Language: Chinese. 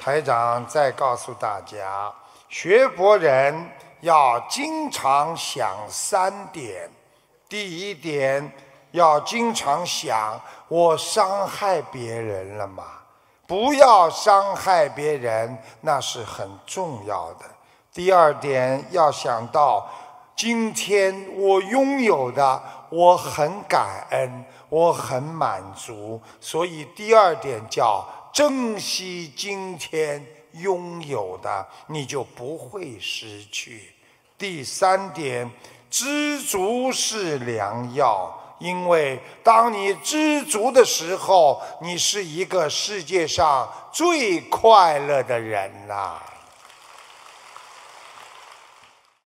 台长再告诉大家，学佛人要经常想三点。第一点，要经常想我伤害别人了吗？不要伤害别人，那是很重要的。第二点，要想到今天我拥有的，我很感恩，我很满足，所以第二点叫珍惜今天拥有的，你就不会失去。第三点，知足是良药。因为当你知足的时候，你是一个世界上最快乐的人呐。